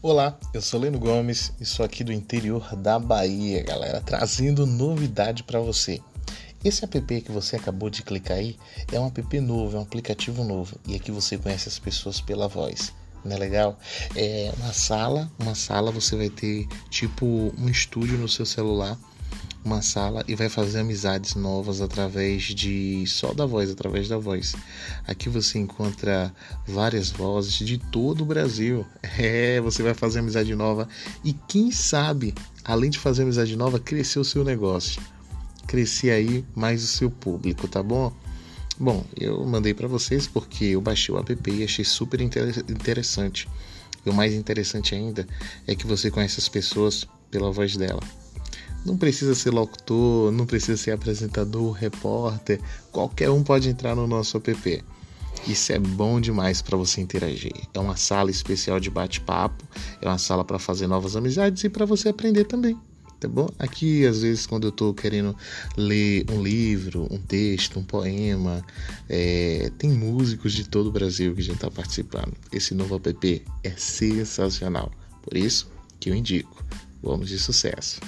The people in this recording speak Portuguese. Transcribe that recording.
Olá, eu sou Leno Gomes e sou aqui do interior da Bahia, galera, trazendo novidade para você. Esse app que você acabou de clicar aí é um app novo, é um aplicativo novo e aqui você conhece as pessoas pela voz. Não é legal? É uma sala, uma sala você vai ter tipo um estúdio no seu celular uma sala e vai fazer amizades novas através de só da voz, através da voz. Aqui você encontra várias vozes de todo o Brasil. É, você vai fazer amizade nova e quem sabe, além de fazer amizade nova, crescer o seu negócio. Crescer aí mais o seu público, tá bom? Bom, eu mandei para vocês porque eu baixei o app e achei super interessante. E o mais interessante ainda é que você conhece as pessoas pela voz dela. Não precisa ser locutor, não precisa ser apresentador, repórter, qualquer um pode entrar no nosso app. Isso é bom demais para você interagir. É uma sala especial de bate-papo, é uma sala para fazer novas amizades e para você aprender também. Tá bom? Aqui, às vezes, quando eu estou querendo ler um livro, um texto, um poema, é, tem músicos de todo o Brasil que já estão tá participando. Esse novo app é sensacional. Por isso que eu indico. Vamos de sucesso!